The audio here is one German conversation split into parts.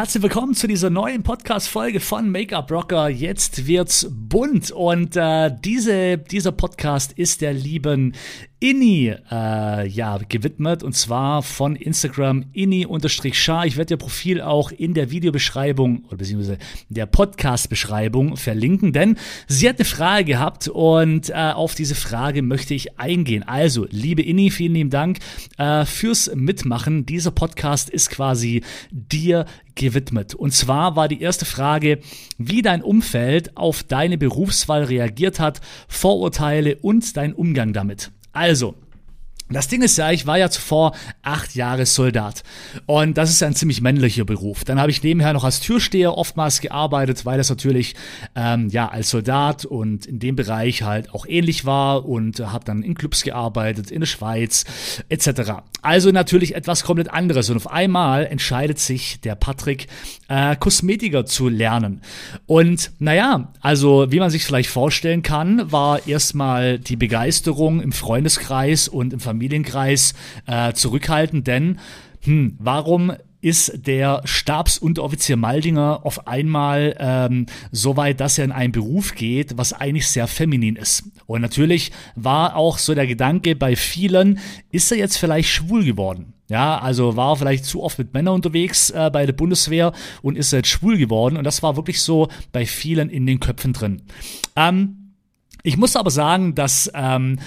herzlich willkommen zu dieser neuen Podcast-Folge von Make-up Rocker. Jetzt wird's bunt und äh, diese, dieser Podcast ist der lieben Inni äh, ja, gewidmet und zwar von Instagram inni-schar. Ich werde ihr Profil auch in der Videobeschreibung oder beziehungsweise der Podcast-Beschreibung verlinken, denn sie hat eine Frage gehabt und äh, auf diese Frage möchte ich eingehen. Also, liebe Inni, vielen lieben Dank äh, fürs Mitmachen. Dieser Podcast ist quasi dir gewidmet. Und zwar war die erste Frage, wie dein Umfeld auf deine Berufswahl reagiert hat, Vorurteile und dein Umgang damit. Also, das Ding ist ja, ich war ja zuvor acht Jahre Soldat und das ist ja ein ziemlich männlicher Beruf. Dann habe ich nebenher noch als Türsteher oftmals gearbeitet, weil das natürlich ähm, ja als Soldat und in dem Bereich halt auch ähnlich war und habe dann in Clubs gearbeitet in der Schweiz etc. Also natürlich etwas komplett anderes und auf einmal entscheidet sich der Patrick äh, Kosmetiker zu lernen und naja, also wie man sich vielleicht vorstellen kann, war erstmal die Begeisterung im Freundeskreis und im Familienkreis Familienkreis äh, zurückhalten, denn hm, warum ist der Stabsunteroffizier Maldinger auf einmal ähm, so weit, dass er in einen Beruf geht, was eigentlich sehr feminin ist. Und natürlich war auch so der Gedanke bei vielen, ist er jetzt vielleicht schwul geworden? Ja, also war vielleicht zu oft mit Männern unterwegs äh, bei der Bundeswehr und ist jetzt schwul geworden. Und das war wirklich so bei vielen in den Köpfen drin. Ähm, ich muss aber sagen, dass ähm,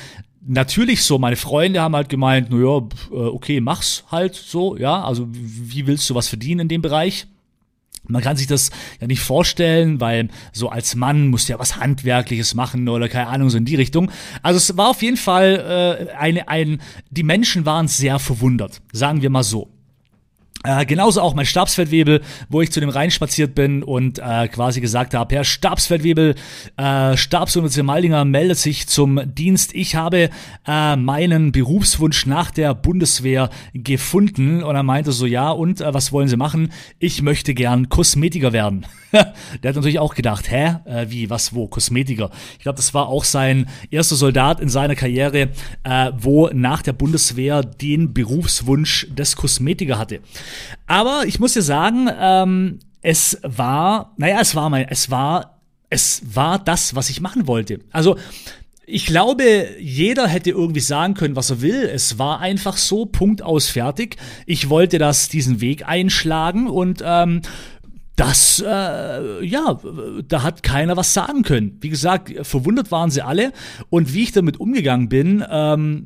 natürlich so, meine Freunde haben halt gemeint, naja, äh, okay, mach's halt so, ja, also wie willst du was verdienen in dem Bereich? Man kann sich das ja nicht vorstellen, weil so als Mann musst du ja was Handwerkliches machen oder keine Ahnung, so in die Richtung. Also es war auf jeden Fall äh, eine, ein, die Menschen waren sehr verwundert, sagen wir mal so. Äh, genauso auch mein Stabsfeldwebel, wo ich zu dem reinspaziert bin und äh, quasi gesagt habe, Herr Stabsfeldwebel, äh, Stabsoffizier Maldinger meldet sich zum Dienst. Ich habe äh, meinen Berufswunsch nach der Bundeswehr gefunden. Und er meinte so, ja, und äh, was wollen Sie machen? Ich möchte gern Kosmetiker werden. der hat natürlich auch gedacht, hä, äh, wie, was, wo, Kosmetiker. Ich glaube, das war auch sein erster Soldat in seiner Karriere, äh, wo nach der Bundeswehr den Berufswunsch des Kosmetiker hatte. Aber ich muss dir sagen, ähm, es war, naja, es war mein, es war, es war das, was ich machen wollte. Also, ich glaube, jeder hätte irgendwie sagen können, was er will. Es war einfach so, Punkt aus, fertig. Ich wollte das, diesen Weg einschlagen und ähm, das, äh, ja, da hat keiner was sagen können. Wie gesagt, verwundert waren sie alle. Und wie ich damit umgegangen bin, ähm,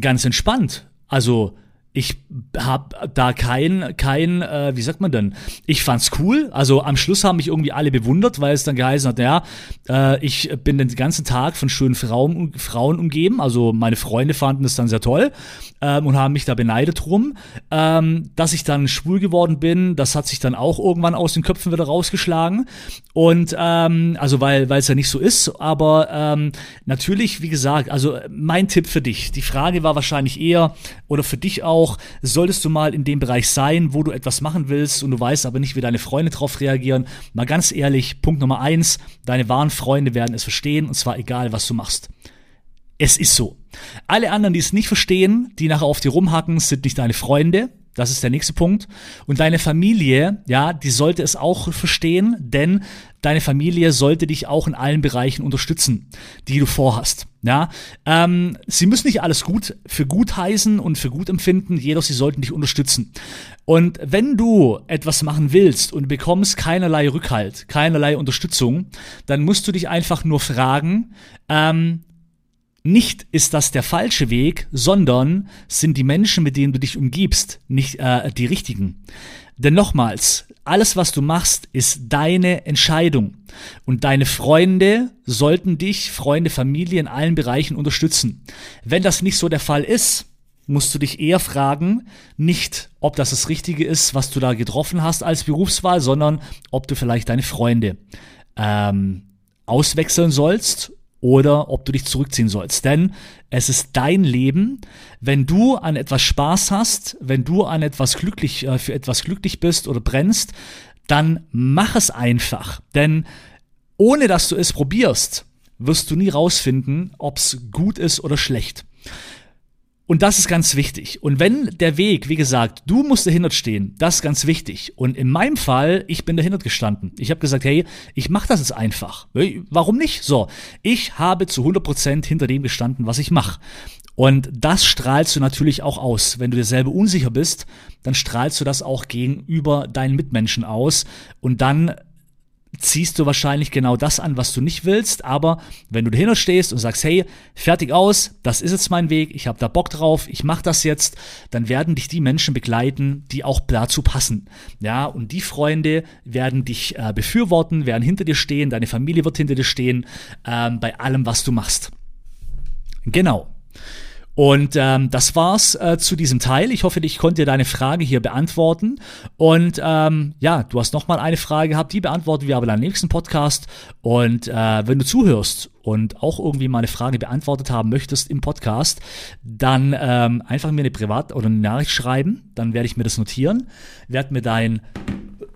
ganz entspannt. Also, ich habe da kein, kein, äh, wie sagt man denn? Ich fand's cool. Also am Schluss haben mich irgendwie alle bewundert, weil es dann geheißen hat, ja, äh, ich bin den ganzen Tag von schönen Frauen, Frauen umgeben. Also meine Freunde fanden das dann sehr toll ähm, und haben mich da beneidet drum. Ähm, dass ich dann schwul geworden bin, das hat sich dann auch irgendwann aus den Köpfen wieder rausgeschlagen. Und ähm, also weil weil es ja nicht so ist, aber ähm, natürlich, wie gesagt, also mein Tipp für dich. Die Frage war wahrscheinlich eher oder für dich auch auch, solltest du mal in dem Bereich sein, wo du etwas machen willst und du weißt aber nicht, wie deine Freunde darauf reagieren, mal ganz ehrlich, Punkt Nummer eins, deine wahren Freunde werden es verstehen und zwar egal, was du machst. Es ist so. Alle anderen, die es nicht verstehen, die nachher auf dir rumhacken, sind nicht deine Freunde, das ist der nächste Punkt. Und deine Familie, ja, die sollte es auch verstehen, denn deine Familie sollte dich auch in allen Bereichen unterstützen, die du vorhast. Ja, ähm, sie müssen nicht alles gut für gut heißen und für gut empfinden, jedoch sie sollten dich unterstützen. Und wenn du etwas machen willst und bekommst keinerlei Rückhalt, keinerlei Unterstützung, dann musst du dich einfach nur fragen, ähm, nicht ist das der falsche Weg, sondern sind die Menschen, mit denen du dich umgibst, nicht äh, die richtigen. Denn nochmals, alles, was du machst, ist deine Entscheidung. Und deine Freunde sollten dich, Freunde, Familie in allen Bereichen unterstützen. Wenn das nicht so der Fall ist, musst du dich eher fragen, nicht ob das das Richtige ist, was du da getroffen hast als Berufswahl, sondern ob du vielleicht deine Freunde ähm, auswechseln sollst oder ob du dich zurückziehen sollst. Denn es ist dein Leben. Wenn du an etwas Spaß hast, wenn du an etwas glücklich, äh, für etwas glücklich bist oder brennst, dann mach es einfach. Denn ohne dass du es probierst, wirst du nie rausfinden, ob es gut ist oder schlecht. Und das ist ganz wichtig. Und wenn der Weg, wie gesagt, du musst dahinter stehen, das ist ganz wichtig. Und in meinem Fall, ich bin dahinter gestanden. Ich habe gesagt, hey, ich mache das jetzt einfach. Warum nicht? So, ich habe zu 100% hinter dem gestanden, was ich mache. Und das strahlst du natürlich auch aus. Wenn du dir selber unsicher bist, dann strahlst du das auch gegenüber deinen Mitmenschen aus. Und dann ziehst du wahrscheinlich genau das an, was du nicht willst. Aber wenn du dahinter stehst und sagst, hey, fertig aus, das ist jetzt mein Weg, ich habe da Bock drauf, ich mache das jetzt, dann werden dich die Menschen begleiten, die auch dazu passen. Ja, und die Freunde werden dich äh, befürworten, werden hinter dir stehen, deine Familie wird hinter dir stehen, ähm, bei allem, was du machst. Genau. Und ähm, das war's äh, zu diesem Teil. Ich hoffe, ich konnte deine Frage hier beantworten. Und ähm, ja, du hast nochmal eine Frage gehabt, die beantworten wir aber in nächsten Podcast. Und äh, wenn du zuhörst und auch irgendwie mal eine Frage beantwortet haben möchtest im Podcast, dann ähm, einfach mir eine Privat- oder eine Nachricht schreiben. Dann werde ich mir das notieren, werde mir dein,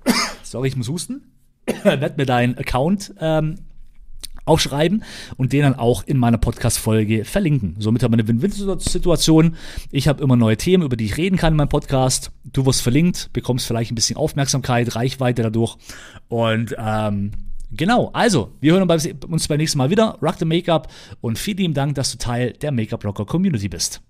sorry, ich muss husten, werde mir deinen Account ähm, aufschreiben und den dann auch in meiner Podcast-Folge verlinken. Somit haben wir eine Win-Win-Situation. Ich habe immer neue Themen, über die ich reden kann in meinem Podcast. Du wirst verlinkt, bekommst vielleicht ein bisschen Aufmerksamkeit, Reichweite dadurch. Und ähm, genau, also, wir hören uns beim nächsten Mal wieder. Rock the Make-up und vielen lieben Dank, dass du Teil der Make-up-Rocker Community bist.